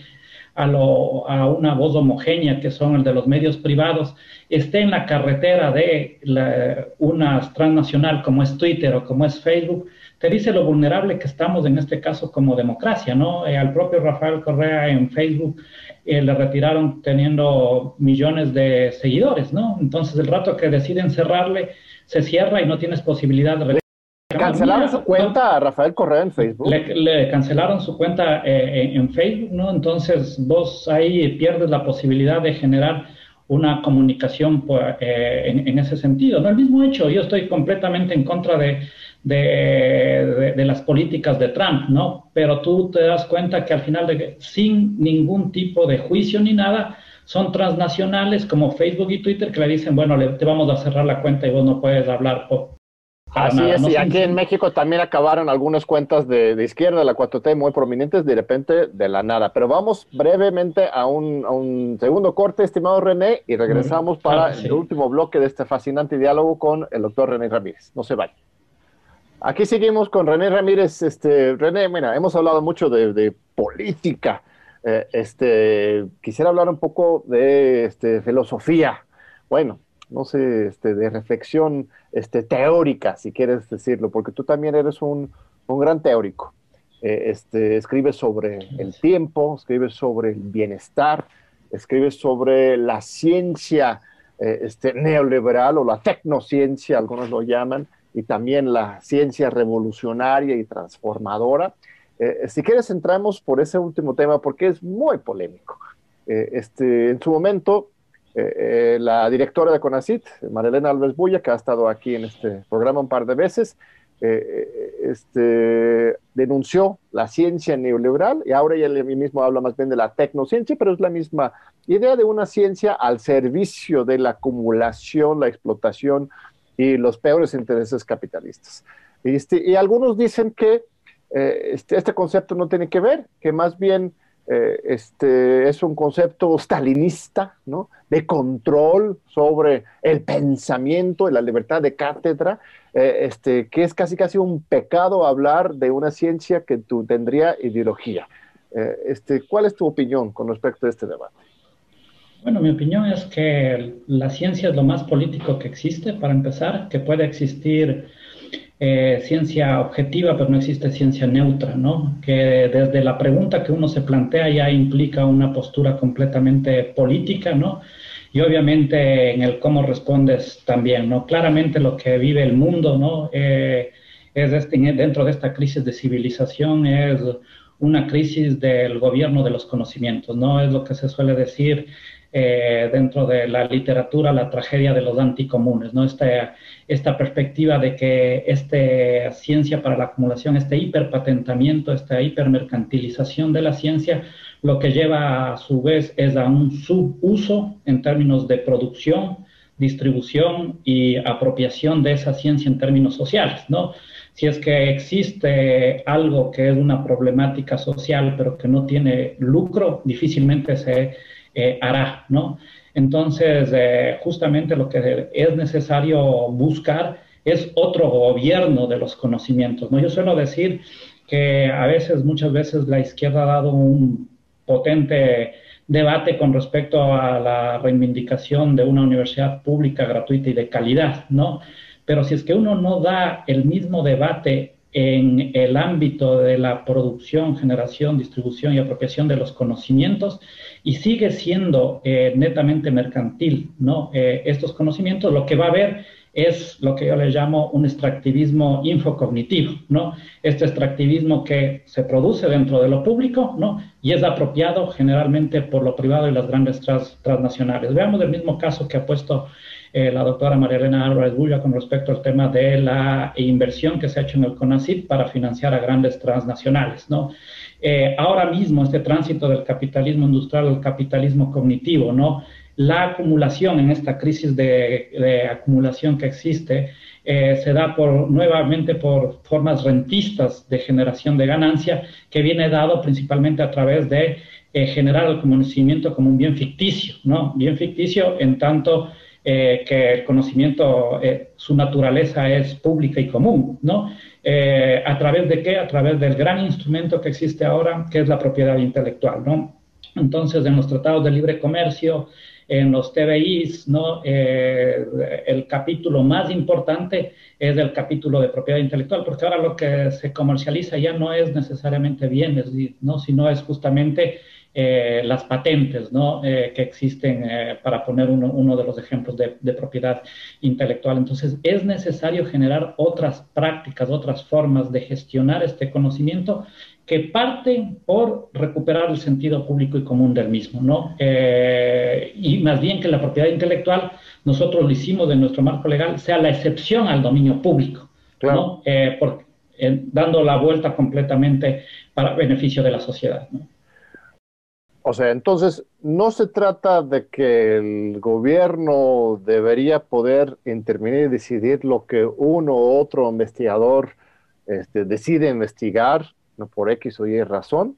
S3: a, lo, a, una voz homogénea que son el de los medios privados, esté en la carretera de la, una transnacional como es Twitter o como es Facebook, te dice lo vulnerable que estamos en este caso como democracia, ¿no? Eh, al propio Rafael Correa en Facebook eh, le retiraron teniendo millones de seguidores, ¿no? Entonces el rato que deciden cerrarle, se cierra y no tienes posibilidad de
S2: ¿Cancelaron su cuenta a Rafael Correa en Facebook?
S3: Le, cancelaron su cuenta eh, en Facebook, ¿no? Entonces vos ahí pierdes la posibilidad de generar una comunicación eh, en, ese sentido. ¿no? El mismo hecho, yo estoy completamente en contra de, de, de, las políticas de Trump, ¿no? Pero tú te das cuenta que al final, de, sin ningún tipo de juicio ni nada, son transnacionales como Facebook y Twitter que le dicen, bueno, le, te vamos a cerrar la cuenta y vos no puedes hablar
S2: Así es, y aquí en México también acabaron algunas cuentas de, de, izquierda, la 4T, muy prominentes, de repente de la nada. Pero vamos brevemente a un, a un segundo corte, estimado René, y regresamos para el último bloque de este fascinante diálogo con el doctor René Ramírez. No se vaya. Aquí seguimos con René Ramírez. Este, René, mira, hemos hablado mucho de, de política. Eh, este, quisiera hablar un poco de este, filosofía. Bueno, no sé, este, de reflexión este, teórica, si quieres decirlo, porque tú también eres un, un gran teórico. Eh, este, escribes sobre el tiempo, escribes sobre el bienestar, escribes sobre la ciencia eh, este, neoliberal o la tecnociencia, algunos lo llaman, y también la ciencia revolucionaria y transformadora. Eh, si quieres, entramos por ese último tema porque es muy polémico. este, en su momento, eh, eh, la directora de CONACIT, Marilena Alves Bulla, que ha estado aquí en este programa un par de veces, eh, este, denunció la ciencia neoliberal y ahora ella mismo habla más bien de la tecnociencia, pero es la misma idea de una ciencia al servicio de la acumulación, la explotación y los peores intereses capitalistas. Este, y algunos dicen que este, este concepto no tiene que ver, que más bien eh, este, es un concepto stalinista, ¿no? De control sobre el pensamiento y la libertad de cátedra, eh, este, que es casi casi un pecado hablar de una ciencia que tú tendría ideología. Eh, este, ¿Cuál es tu opinión con respecto a este debate?
S3: Bueno, mi opinión es que la ciencia es lo más político que existe, para empezar, que puede existir eh, ciencia objetiva, pero no existe ciencia neutra, ¿no? Que desde la pregunta que uno se plantea ya implica una postura completamente política, ¿no? Y obviamente en el cómo respondes también, ¿no? Claramente lo que vive el mundo, ¿no? Eh, es este, dentro de esta crisis de civilización es una crisis del gobierno de los conocimientos, ¿no? Es lo que se suele decir eh, dentro de la literatura la tragedia de los anticomunes, ¿no? Esta, esta perspectiva de que esta ciencia para la acumulación, este hiperpatentamiento, esta hipermercantilización de la ciencia, lo que lleva a su vez es a un subuso en términos de producción, distribución y apropiación de esa ciencia en términos sociales, ¿no? Si es que existe algo que es una problemática social pero que no tiene lucro, difícilmente se eh, hará, ¿no? Entonces, eh, justamente lo que es necesario buscar es otro gobierno de los conocimientos, ¿no? Yo suelo decir que a veces, muchas veces, la izquierda ha dado un potente debate con respecto a la reivindicación de una universidad pública, gratuita y de calidad, ¿no? Pero si es que uno no da el mismo debate en el ámbito de la producción, generación, distribución y apropiación de los conocimientos y sigue siendo eh, netamente mercantil, ¿no? Eh, estos conocimientos, lo que va a haber es lo que yo le llamo un extractivismo infocognitivo, ¿no? Este extractivismo que se produce dentro de lo público, ¿no? Y es apropiado generalmente por lo privado y las grandes transnacionales. Veamos el mismo caso que ha puesto eh, la doctora María Elena Álvarez Bulla con respecto al tema de la inversión que se ha hecho en el CONACYT para financiar a grandes transnacionales, ¿no? Eh, ahora mismo este tránsito del capitalismo industrial al capitalismo cognitivo, ¿no? La acumulación en esta crisis de, acumulación que existe eh, se da por, nuevamente por formas rentistas de generación de ganancia que viene dado principalmente a través de generar el conocimiento como un bien ficticio, ¿no? Bien ficticio en tanto eh, que el conocimiento, eh, su naturaleza es pública y común, ¿no? Eh, ¿A través de qué? A través del gran instrumento que existe ahora, que es la propiedad intelectual, ¿no? Entonces, en los tratados de libre comercio, en los TBIs, ¿no? el capítulo más importante es el capítulo de propiedad intelectual, porque ahora lo que se comercializa ya no es necesariamente bienes, ¿no? sino es justamente eh, las patentes ¿no? Eh, que existen, eh, para poner uno, uno, de los ejemplos de, de, propiedad intelectual. Entonces, es necesario generar otras prácticas, otras formas de gestionar este conocimiento que parten por recuperar el sentido público y común del mismo, ¿no? y más bien que la propiedad intelectual, nosotros lo hicimos de nuestro marco legal, sea la excepción al dominio público, ¿no? Por, dando la vuelta completamente para beneficio de la sociedad, ¿no?
S2: O sea, entonces no se trata de que el gobierno debería poder intervenir y decidir lo que uno u otro investigador este, decide investigar, no por X o Y razón,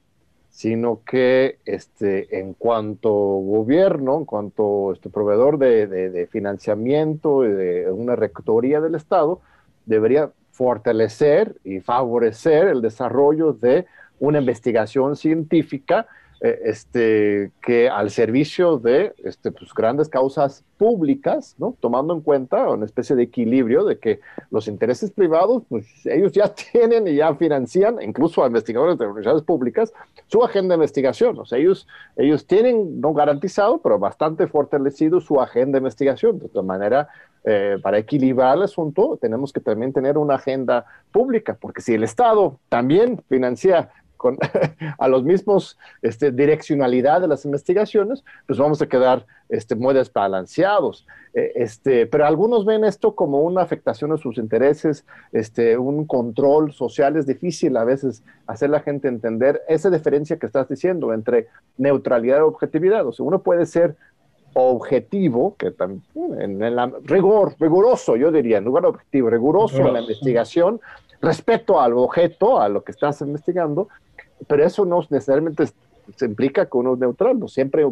S2: sino que este, en cuanto gobierno, en cuanto este, proveedor de, de financiamiento y de una rectoría del Estado, debería fortalecer y favorecer el desarrollo de una investigación científica eh, este, que al servicio de este, pues, grandes causas públicas, tomando en cuenta una especie de equilibrio de que los intereses privados, pues, ellos ya tienen y ya financian, incluso a investigadores de universidades públicas, su agenda de investigación. O sea, ellos, ellos tienen, no garantizado, pero bastante fortalecido su agenda de investigación. De todas manera, eh, para equilibrar el asunto, tenemos que también tener una agenda pública, porque si el Estado también financia a los mismos este, direccionalidad de las investigaciones, pues vamos a quedar este, muy desbalanceados. Eh, este, pero algunos ven esto como una afectación a sus intereses, este, un control social. Es difícil a veces hacer la gente entender esa diferencia que estás diciendo entre neutralidad y objetividad. O sea, uno puede ser objetivo, que también en, rigor, riguroso, yo diría, en lugar de objetivo, riguroso en la investigación, respecto al objeto, a lo que estás investigando, pero eso no necesariamente se implica que uno neutral, no siempre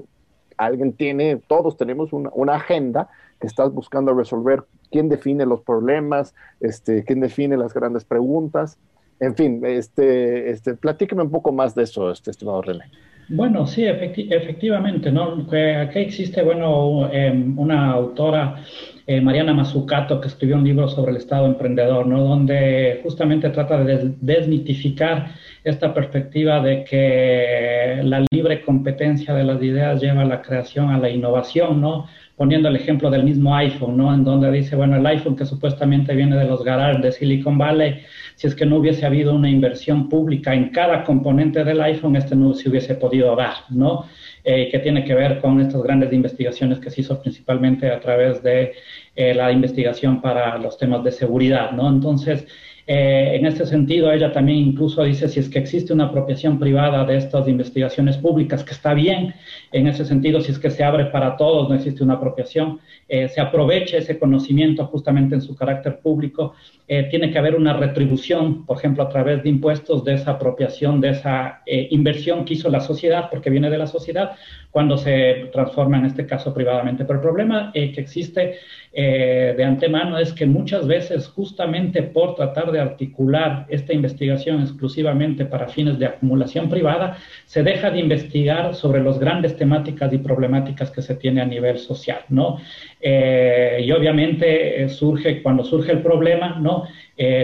S2: alguien tiene, todos tenemos una, agenda que estás buscando resolver, quién define los problemas, este, quién define las grandes preguntas, en fin, este, este, platíqueme un poco más de eso, este, estimado René.
S3: Bueno, sí, efectivamente, ¿no? Aquí existe, bueno, em, una autora, eh, Mariana Mazzucato, que escribió un libro sobre el Estado emprendedor, ¿no? Donde justamente trata de desmitificar esta perspectiva de que la libre competencia de las ideas lleva a la creación, a la innovación, ¿no? Poniendo el ejemplo del mismo iPhone, ¿no? En donde dice, bueno, el iPhone que supuestamente viene de los garages de Silicon Valley, si es que no hubiese habido una inversión pública en cada componente del iPhone, este no se hubiese podido dar, ¿no? Eh, que tiene que ver con estas grandes investigaciones que se hizo principalmente a través de eh, la investigación para los temas de seguridad, ¿no? Entonces, eh, en este sentido, ella también incluso dice si es que existe una apropiación privada de estas investigaciones públicas, que está bien, en ese sentido, si es que se abre para todos, no existe una apropiación, se aproveche ese conocimiento justamente en su carácter público, eh, tiene que haber una retribución, por ejemplo, a través de impuestos de esa apropiación, de esa inversión que hizo la sociedad, porque viene de la sociedad, cuando se transforma en este caso privadamente. Pero el problema que existe eh, de antemano es que muchas veces justamente por tratar de articular esta investigación exclusivamente para fines de acumulación privada, se deja de investigar sobre las grandes temáticas y problemáticas que se tiene a nivel social, ¿no? Eh, y obviamente eh, surge, cuando surge el problema, ¿no?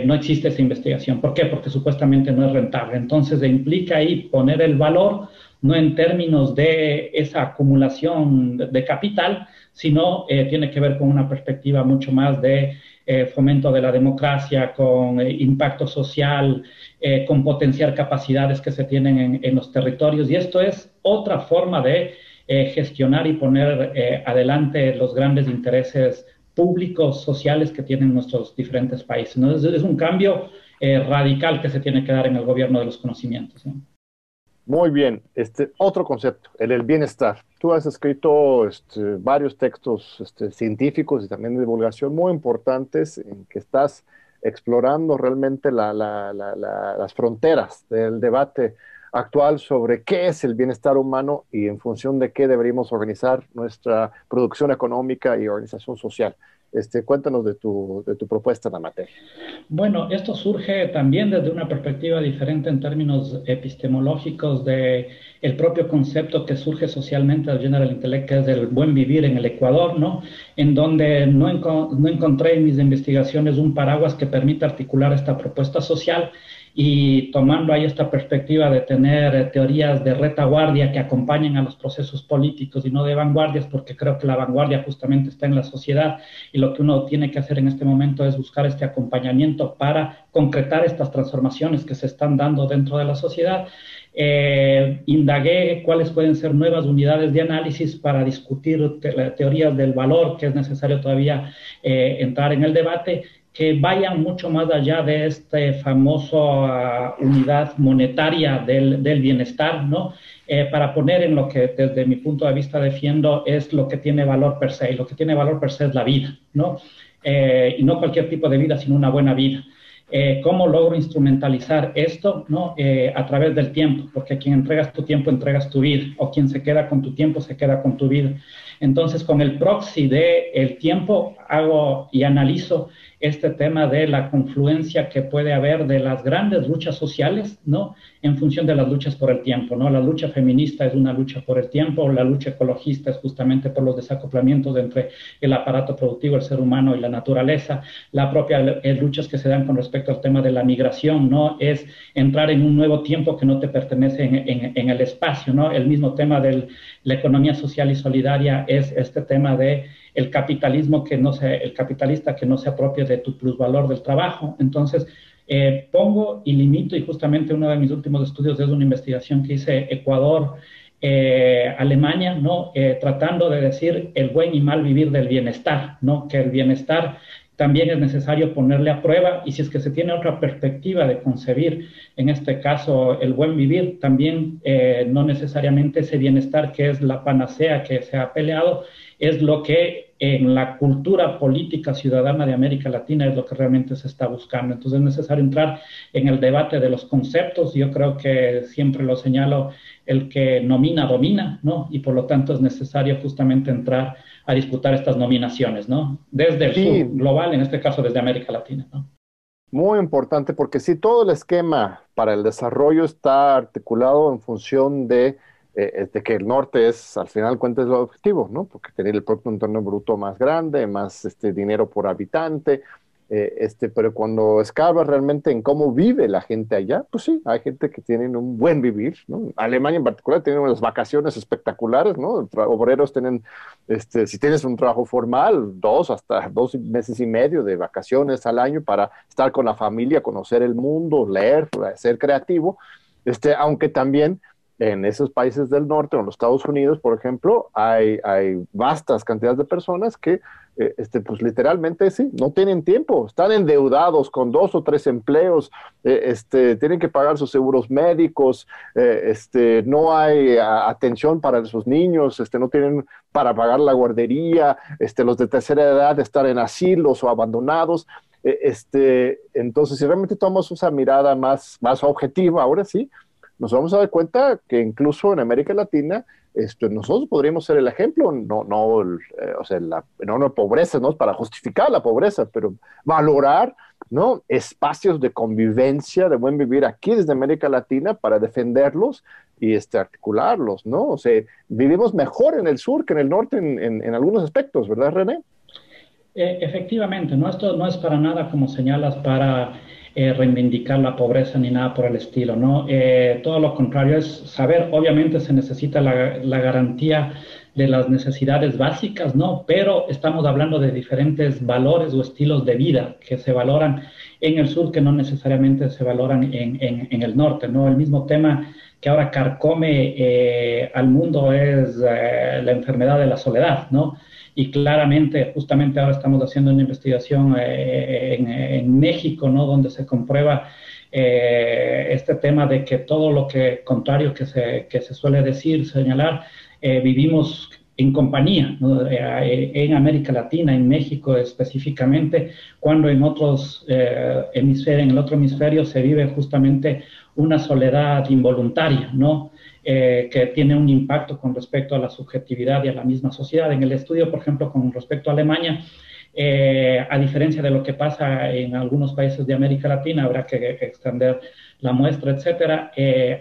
S3: no existe esa investigación. ¿Por qué? Porque supuestamente no es rentable. Entonces, implica ahí poner el valor no en términos de esa acumulación de capital, sino eh, tiene que ver con una perspectiva mucho más de eh, fomento de la democracia, con eh, impacto social, con potenciar capacidades que se tienen en, en, los territorios. Y esto es otra forma de gestionar y poner adelante los grandes intereses públicos, sociales que tienen nuestros diferentes países. ¿no? Es, un cambio radical que se tiene que dar en el gobierno de los conocimientos. ¿no?
S2: Muy bien, este otro concepto, el, bienestar. Tú has escrito este, varios textos este, científicos y también de divulgación muy importantes en que estás explorando realmente la, la, la, las fronteras del debate actual sobre qué es el bienestar humano y en función de qué deberíamos organizar nuestra producción económica y organización social. Este, cuéntanos de tu, de tu propuesta en la materia.
S3: Bueno, esto surge también desde una perspectiva diferente en términos epistemológicos de el propio concepto que surge socialmente del General Intellect, que es el buen vivir en el Ecuador, ¿no? En donde no, no encontré en mis investigaciones un paraguas que permita articular esta propuesta social y tomando ahí esta perspectiva de tener eh, teorías de retaguardia que acompañen a los procesos políticos y no de vanguardias, porque creo que la vanguardia justamente está en la sociedad y lo que uno tiene que hacer en este momento es buscar este acompañamiento para concretar estas transformaciones que se están dando dentro de la sociedad. Eh, indagué cuáles pueden ser nuevas unidades de análisis para discutir teorías del valor, que es necesario todavía eh, entrar en el debate que vayan mucho más allá de esta famosa unidad monetaria del, del bienestar, ¿no? Eh, para poner en lo que desde mi punto de vista defiendo es lo que tiene valor per se, y lo que tiene valor per se es la vida, ¿no? Eh, y no cualquier tipo de vida, sino una buena vida. Eh, ¿Cómo logro instrumentalizar esto ¿no? a través del tiempo? Porque quien entregas tu tiempo, entregas tu vida, o quien se queda con tu tiempo, se queda con tu vida. Entonces, con el proxy de el tiempo, hago y analizo este tema de la confluencia que puede haber de las grandes luchas sociales, ¿no? En función de las luchas por el tiempo, ¿no? La lucha feminista es una lucha por el tiempo, la lucha ecologista es justamente por los desacoplamientos entre el aparato productivo, el ser humano y la naturaleza, la propia eh, luchas que se dan con respecto al tema de la migración, ¿no? Es entrar en un nuevo tiempo que no te pertenece en, en el espacio, ¿no? El mismo tema de la economía social y solidaria es este tema de el capitalismo que no se, el capitalista que no se apropie de tu plusvalor del trabajo. Entonces, eh, pongo y limito, y justamente uno de mis últimos estudios es una investigación que hice Ecuador, eh, Alemania, ¿no? Eh, tratando de decir el buen y mal vivir del bienestar, ¿no? Que el bienestar también es necesario ponerle a prueba y si es que se tiene otra perspectiva de concebir, en este caso, el buen vivir, también no necesariamente ese bienestar que es la panacea que se ha peleado, es lo que en la cultura política ciudadana de América Latina es lo que realmente se está buscando. Entonces es necesario entrar en el debate de los conceptos. Yo creo que siempre lo señalo, el que nomina domina, ¿no? Y por lo tanto es necesario justamente entrar a disputar estas nominaciones, ¿no? Desde el sur global, en este caso desde América Latina, ¿no?
S2: Muy importante porque si todo el esquema para el desarrollo está articulado en función de eh, de que el norte es, al final cuenta, es el objetivo, ¿no? Porque tener el propio entorno bruto más grande, más este, dinero por habitante, eh, este, pero cuando escarbas realmente en cómo vive la gente allá, pues sí, hay gente que tiene un buen vivir, ¿no? Alemania en particular tiene unas vacaciones espectaculares, ¿no? Obreros tienen, este, si tienes un trabajo formal, dos hasta dos meses y medio de vacaciones al año para estar con la familia, conocer el mundo, leer, ser creativo, este, aunque también en esos países del norte en los Estados Unidos, por ejemplo, hay, vastas cantidades de personas que, eh, este, pues literalmente sí, no tienen tiempo, están endeudados con dos o tres empleos, eh, este, tienen que pagar sus seguros médicos, eh, este, no hay atención para sus niños, este, no tienen para pagar la guardería, este, los de tercera edad estar en asilos o abandonados. Este, entonces, si realmente tomamos esa mirada más, más objetiva, ahora sí, nos vamos a dar cuenta que incluso en América Latina esto, nosotros podríamos ser el ejemplo, no, no, eh, o sea, la enorme pobreza, no para justificar la pobreza, pero valorar, ¿no? Espacios de convivencia, de buen vivir aquí desde América Latina para defenderlos y este, articularlos, ¿no? O sea, vivimos mejor en el sur que en el norte en, en, algunos aspectos, ¿verdad, René?
S3: Eh, efectivamente, ¿no? Esto no es para nada, como señalas, para eh, reivindicar la pobreza ni nada por el estilo, ¿no? Eh, todo lo contrario es saber, obviamente se necesita la, la, garantía de las necesidades básicas, ¿no? Pero estamos hablando de diferentes valores o estilos de vida que se valoran en el sur que no necesariamente se valoran en, en, el norte, ¿no? El mismo tema que ahora carcome eh, al mundo es la enfermedad de la soledad, ¿no? Y claramente, justamente ahora estamos haciendo una investigación eh, en, México, ¿no? Donde se comprueba eh, este tema de que todo lo que contrario que se, que se suele decir, señalar, eh, vivimos en compañía, eh, en América Latina, en México específicamente, cuando en otros eh, hemisferios, en el otro hemisferio se vive justamente una soledad involuntaria, ¿no? Eh, que tiene un impacto con respecto a la subjetividad y a la misma sociedad. En el estudio, por ejemplo, con respecto a Alemania, a diferencia de lo que pasa en algunos países de América Latina, habrá que extender la muestra, etcétera,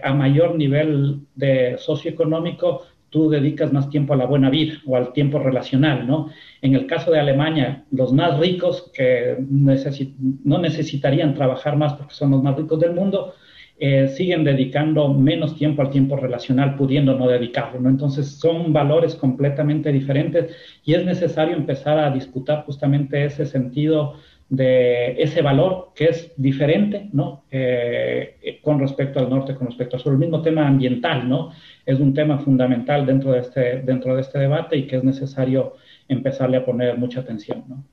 S3: a mayor nivel de socioeconómico, tú dedicas más tiempo a la buena vida o al tiempo relacional, ¿no? En el caso de Alemania, los más ricos que no necesitarían trabajar más porque son los más ricos del mundo, eh, siguen dedicando menos tiempo al tiempo relacional, pudiendo no dedicarlo, ¿no? Entonces son valores completamente diferentes y es necesario empezar a disputar justamente ese sentido de ese valor que es diferente, ¿no? Eh, con respecto al norte, con respecto al sur. El mismo tema ambiental, ¿no? Es un tema fundamental dentro de este, dentro de este debate y que es necesario empezarle a poner mucha atención, ¿no?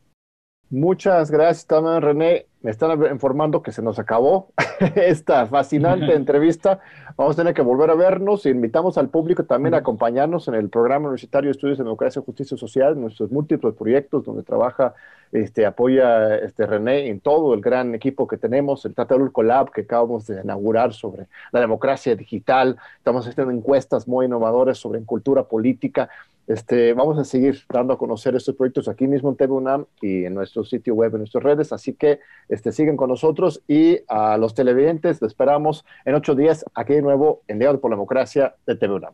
S2: Muchas gracias también, René. Me están informando que se nos acabó esta fascinante entrevista. Vamos a tener que volver a vernos. Invitamos al público también a acompañarnos en el programa universitario de estudios de democracia y justicia social, nuestros múltiples proyectos donde trabaja, este, apoya este, René en todo el gran equipo que tenemos, el Tlatelolco Lab que acabamos de inaugurar sobre la democracia digital. Estamos haciendo encuestas muy innovadoras sobre cultura política. Este, vamos a seguir dando a conocer estos proyectos aquí mismo en TV UNAM y en nuestro sitio web, en nuestras redes. Así que este, siguen con nosotros y a los televidentes les esperamos en ocho días aquí de nuevo en Diálogo por la Democracia de TV UNAM.